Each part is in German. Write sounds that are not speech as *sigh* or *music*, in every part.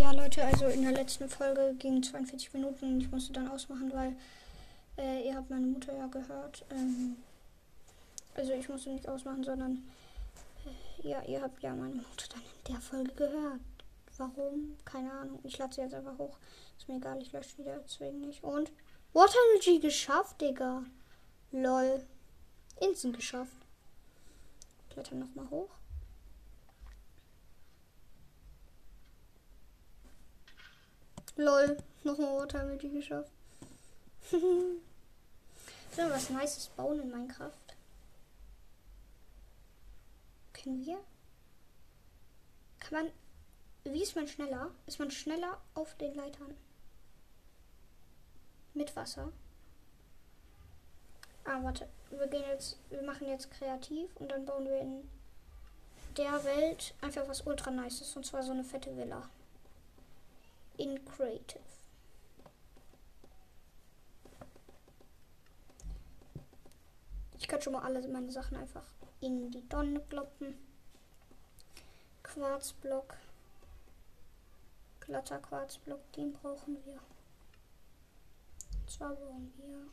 Ja, Leute, also in der letzten Folge ging 42 Minuten ich musste dann ausmachen, weil äh, ihr habt meine Mutter ja gehört. Ähm, also ich musste nicht ausmachen, sondern äh, ja, ihr habt ja meine Mutter dann in der Folge gehört. Warum? Keine Ahnung. Ich lade sie jetzt einfach hoch. Ist mir egal, ich lösche wieder, deswegen nicht. Und Water Energy geschafft, Digga. Lol. Instant geschafft. Klettern nochmal hoch. Lol, nochmal Water Energy geschafft. *laughs* so, was Nices bauen in Minecraft. Können wir? Kann man. Wie ist man schneller? Ist man schneller auf den Leitern? Mit Wasser. Ah, warte. Wir gehen jetzt. Wir machen jetzt kreativ und dann bauen wir in der Welt einfach was ultra nices. Und zwar so eine fette Villa. In Creative. Ich kann schon mal alle meine Sachen einfach in die Donne kloppen. Quarzblock. Glatter Quarzblock, den brauchen wir. Und zwar brauchen wir.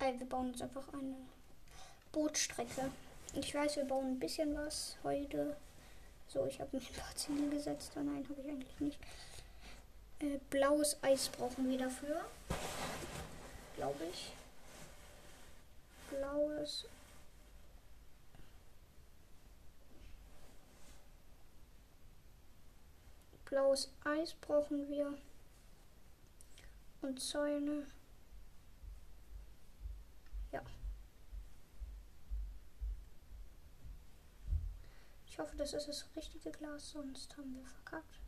Äh, wir bauen jetzt einfach eine Bootstrecke. Ich weiß, wir bauen ein bisschen was heute. So, ich habe mir ein paar Ziele gesetzt. Oh nein, habe ich eigentlich nicht. Äh, blaues Eis brauchen wir dafür. Glaube ich. Blaues. Blaues Eis brauchen wir. Und Zäune. Ja. Ich hoffe, das ist das richtige Glas, sonst haben wir verkackt.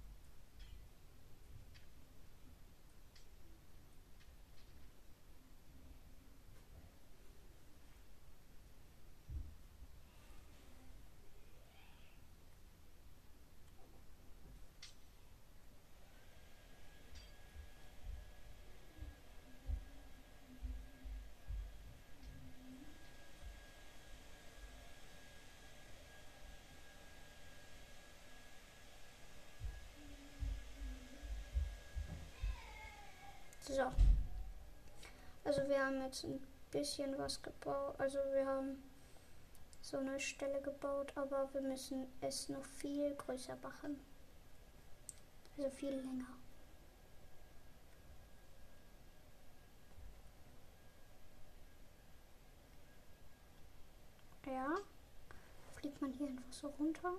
So. Also wir haben jetzt ein bisschen was gebaut. Also wir haben so eine Stelle gebaut, aber wir müssen es noch viel größer machen. Also viel länger. Ja. Fliegt man hier einfach so runter.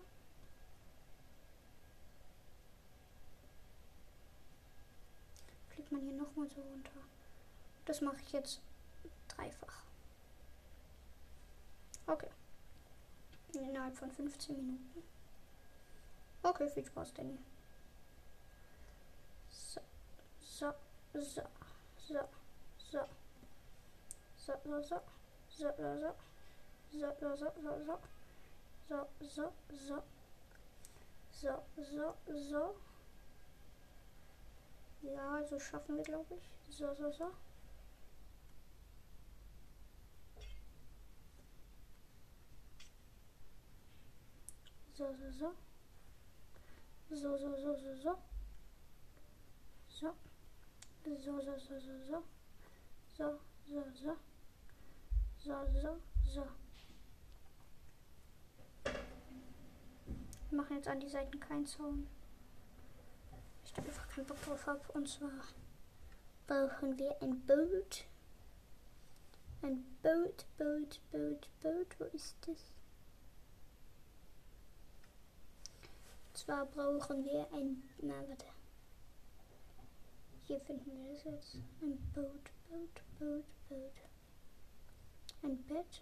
fliegt man hier nochmal so runter. Das mache ich jetzt dreifach. Okay. Innerhalb von 15 Minuten. Okay, viel Spaß, Danny. So, so, so, so, so, so, so, so, so, so, so, so, so, so, so, so, so, so, so, so. Ja, so schaffen wir, glaube ich. So, so, so. So, so, so. So, so, so, so, so. So. So, so, so, so, so. So, so, so. So, so, so. Wir machen jetzt an die Seiten keinen Zaun ich da einfach keinen Bock drauf habe. Und zwar brauchen wir ein Boot. Ein Boot, Boot, Boot, Boot. Wo ist das? Zwar brauchen wir ein. Na, warte. Hier finden wir das jetzt. Ein Boot, Boot, Boot, Boot. Ein Bett.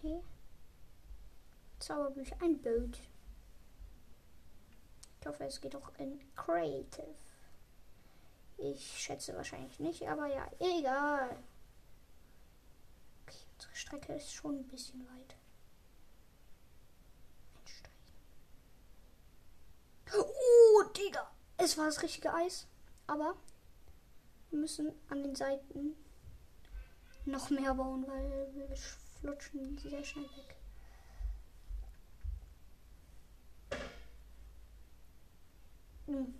Hier. Zauberbücher. Ein Boot. Ich hoffe, es geht auch in Creative. Ich schätze wahrscheinlich nicht, aber ja, egal. Okay, unsere Strecke ist schon ein bisschen weit. Digga, es war das richtige Eis. Aber wir müssen an den Seiten noch mehr bauen, weil wir flutschen sehr schnell weg. Hm.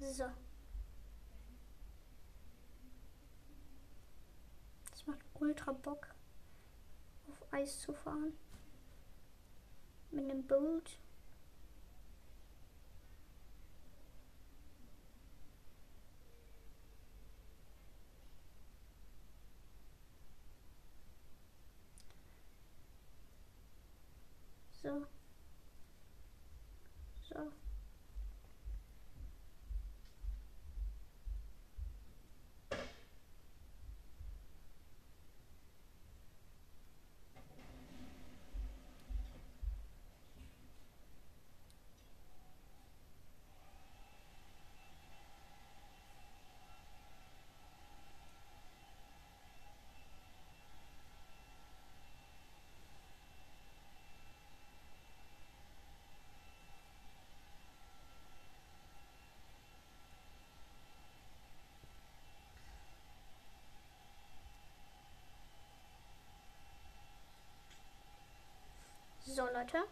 So. Das macht ultra Bock. Eis zu fahren. Mit einem Boot. So. So. So, Leute.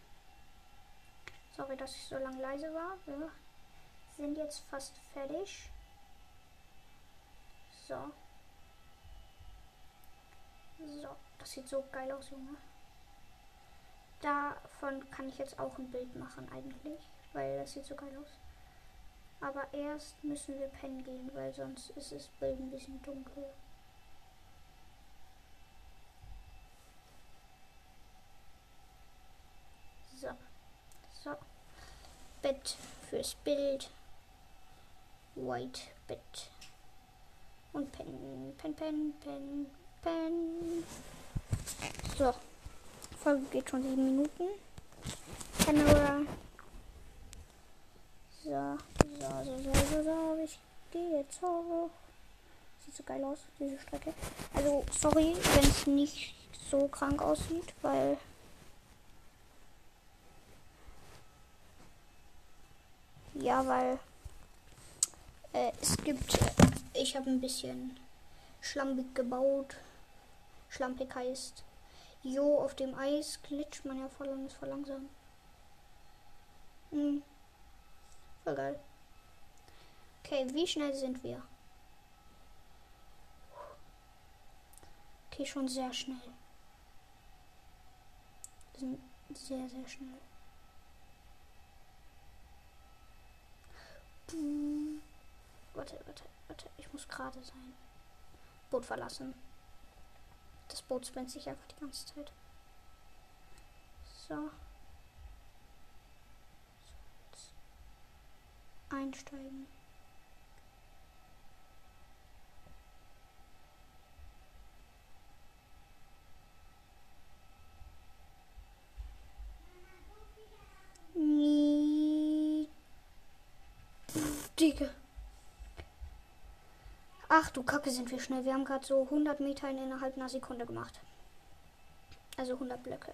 Sorry, dass ich so lange leise war. Wir sind jetzt fast fertig. So. So, das sieht so geil aus, Junge. Davon kann ich jetzt auch ein Bild machen eigentlich, weil das sieht so geil aus. Aber erst müssen wir pennen gehen, weil sonst ist das Bild ein bisschen dunkel. So. So. Bett fürs Bild. White Bett. Und Pen, Pen, Pen, Pen, Pen. So. Folge geht schon sieben Minuten. Kamera. So, so, so, so, so, so. Ich gehe jetzt hoch. Sieht so geil aus, diese Strecke. Also, sorry, wenn es nicht so krank aussieht, weil Ja, weil äh, es gibt, äh, ich habe ein bisschen schlampig gebaut. Schlampig heißt, jo, auf dem Eis glitscht man ja voll und ist voll langsam. Hm. Voll geil. Okay, wie schnell sind wir? Okay, schon sehr schnell. Wir sind sehr, sehr schnell. Warte, warte, warte. Ich muss gerade sein. Boot verlassen. Das Boot spinnt sich einfach die ganze Zeit. So. Einsteigen. Ach du Kacke, sind wir schnell. Wir haben gerade so 100 Meter in innerhalb einer Sekunde gemacht. Also 100 Blöcke.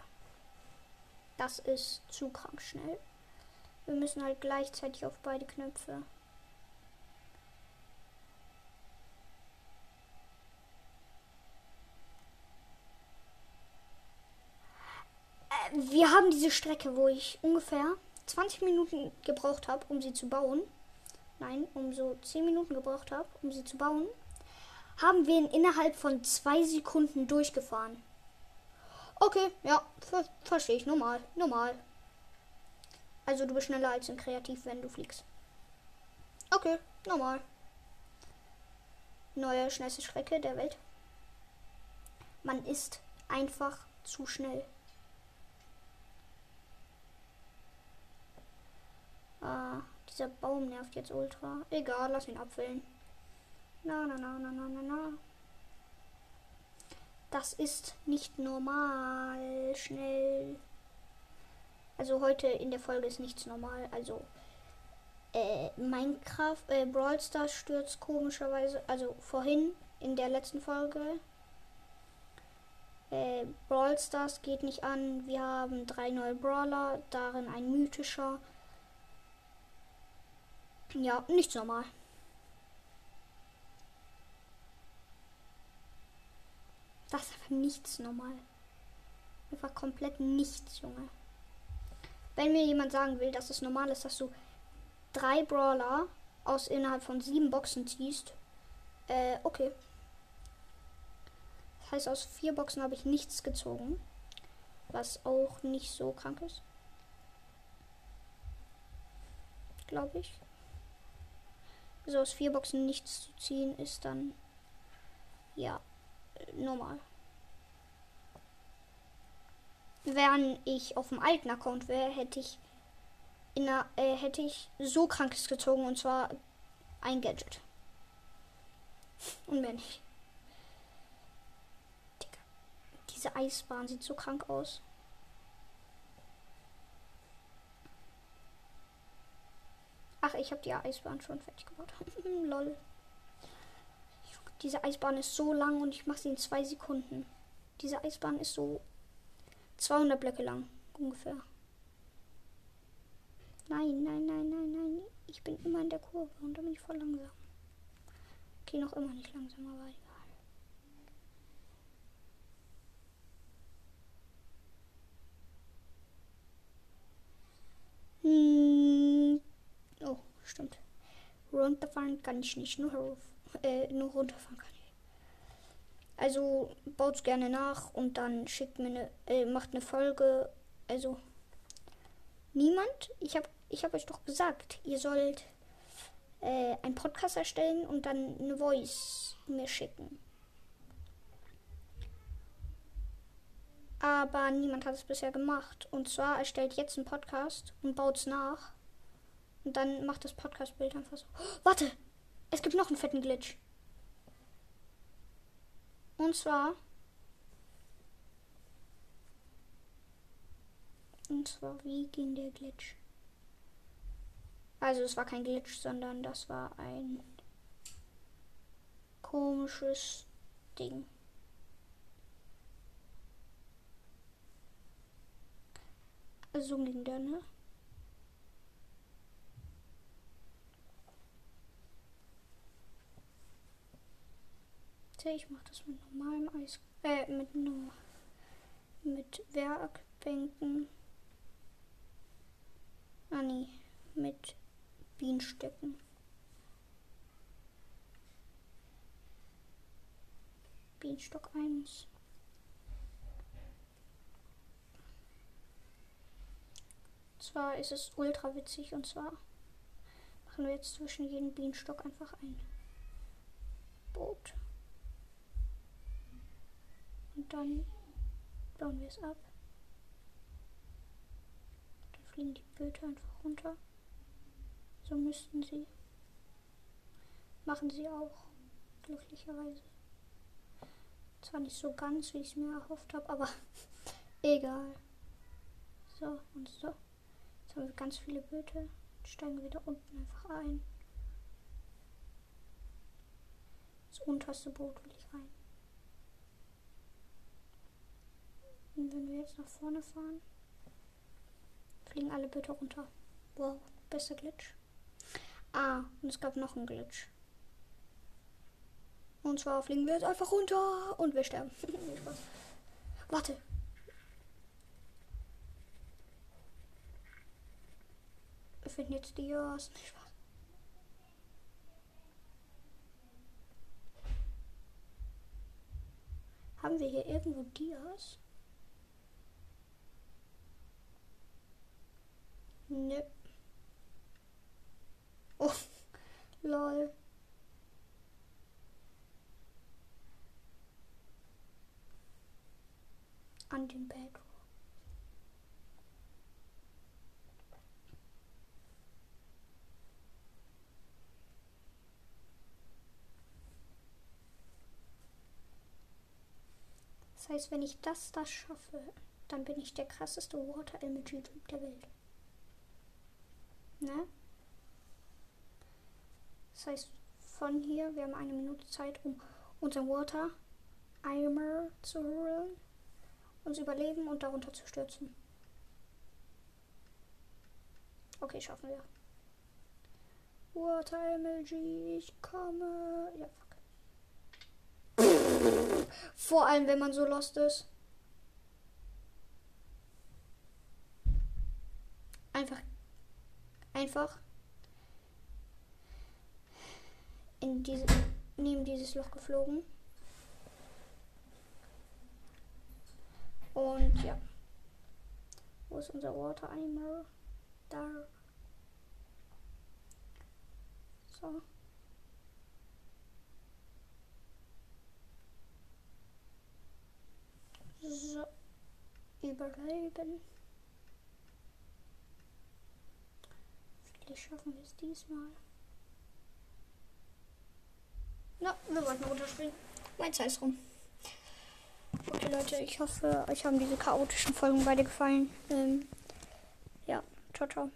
Das ist zu krank schnell. Wir müssen halt gleichzeitig auf beide Knöpfe. Äh, wir haben diese Strecke, wo ich ungefähr 20 Minuten gebraucht habe, um sie zu bauen nein, um so 10 Minuten gebraucht habe, um sie zu bauen, haben wir ihn innerhalb von zwei Sekunden durchgefahren. Okay, ja, ver verstehe ich. Normal, normal. Also du bist schneller als ein Kreativ, wenn du fliegst. Okay, normal. Neue schnellste Strecke der Welt. Man ist einfach zu schnell. Ah. Dieser Baum nervt jetzt ultra. Egal, lass ihn abwählen. Na, na, na, na, na, na, na. Das ist nicht normal. Schnell. Also heute in der Folge ist nichts normal. Also äh, Minecraft, äh, Brawl Stars stürzt komischerweise. Also vorhin in der letzten Folge. Äh, Brawl Stars geht nicht an. Wir haben drei neue Brawler, darin ein mythischer ja, nichts normal. Das ist einfach nichts normal. Einfach komplett nichts, Junge. Wenn mir jemand sagen will, dass es normal ist, dass du drei Brawler aus innerhalb von sieben Boxen ziehst, äh, okay. heißt, aus vier Boxen habe ich nichts gezogen. Was auch nicht so krank ist. Glaube ich. Also aus vier Boxen nichts zu ziehen ist dann ja normal. Wenn ich auf dem alten Account wäre, hätte ich in der, äh, hätte ich so krankes gezogen und zwar ein Gadget. Und mehr nicht. Digga. Diese Eisbahn sieht so krank aus. Ach, ich habe die Eisbahn schon fertig gebaut. *laughs* Lol. Diese Eisbahn ist so lang und ich mache sie in zwei Sekunden. Diese Eisbahn ist so 200 Blöcke lang ungefähr. Nein, nein, nein, nein, nein. Ich bin immer in der Kurve und da bin ich voll langsam. Okay, noch immer nicht langsam, aber egal. Hm. Stimmt. Runterfahren kann ich nicht, nur, äh, nur runterfahren kann ich. Also baut gerne nach und dann schickt mir eine, äh, macht eine Folge. Also niemand. Ich habe ich hab euch doch gesagt, ihr sollt äh, einen Podcast erstellen und dann eine Voice mir schicken. Aber niemand hat es bisher gemacht. Und zwar erstellt jetzt einen Podcast und baut es nach. Und dann macht das Podcast-Bild einfach so. Oh, warte! Es gibt noch einen fetten Glitch. Und zwar Und zwar, wie ging der Glitch? Also es war kein Glitch, sondern das war ein komisches Ding. So ging der, ne? Ich mache das mit normalem Eis, äh, mit, mit Werkbänken. Ah, nee. Mit Bienenstöcken. Bienenstock 1. Zwar ist es ultra witzig und zwar machen wir jetzt zwischen jedem Bienenstock einfach ein Boot. Und dann bauen wir es ab fliegen die Böte einfach runter. So müssten sie. Machen sie auch. Glücklicherweise. Zwar nicht so ganz, wie ich es mir erhofft habe, aber *laughs* egal. So und so. Jetzt haben wir ganz viele Böte. steigen wir da unten einfach ein. Das unterste Boot will ich rein. Und wenn wir jetzt nach vorne fahren, fliegen alle Böte runter. Wow, bester Glitch. Ah, und es gab noch einen Glitch. Und zwar fliegen wir jetzt einfach runter und wir sterben. *laughs* Warte. Wir finden jetzt Dias. Nicht Spaß. Haben wir hier irgendwo Dias? Nö. Oh, lol. An den Bedrock. Das heißt, wenn ich das da schaffe, dann bin ich der krasseste Water Emoji der Welt. Ne? Das heißt, von hier, wir haben eine Minute Zeit, um unseren Water Eimer zu holen, uns überleben und darunter zu stürzen. Okay, schaffen wir. Water MLG, ich komme. Ja, fuck. *laughs* Vor allem, wenn man so lost ist. Einfach einfach in diese, neben dieses Loch geflogen. Und ja. Wo ist unser Water Eimer? Da. So. So. Überleben. Vielleicht schaffen wir es diesmal. Na, wir wollten runterspringen. Mein Zeit ist rum. Okay, Leute, ich hoffe, euch haben diese chaotischen Folgen beide gefallen. Ähm, ja, ciao, ciao.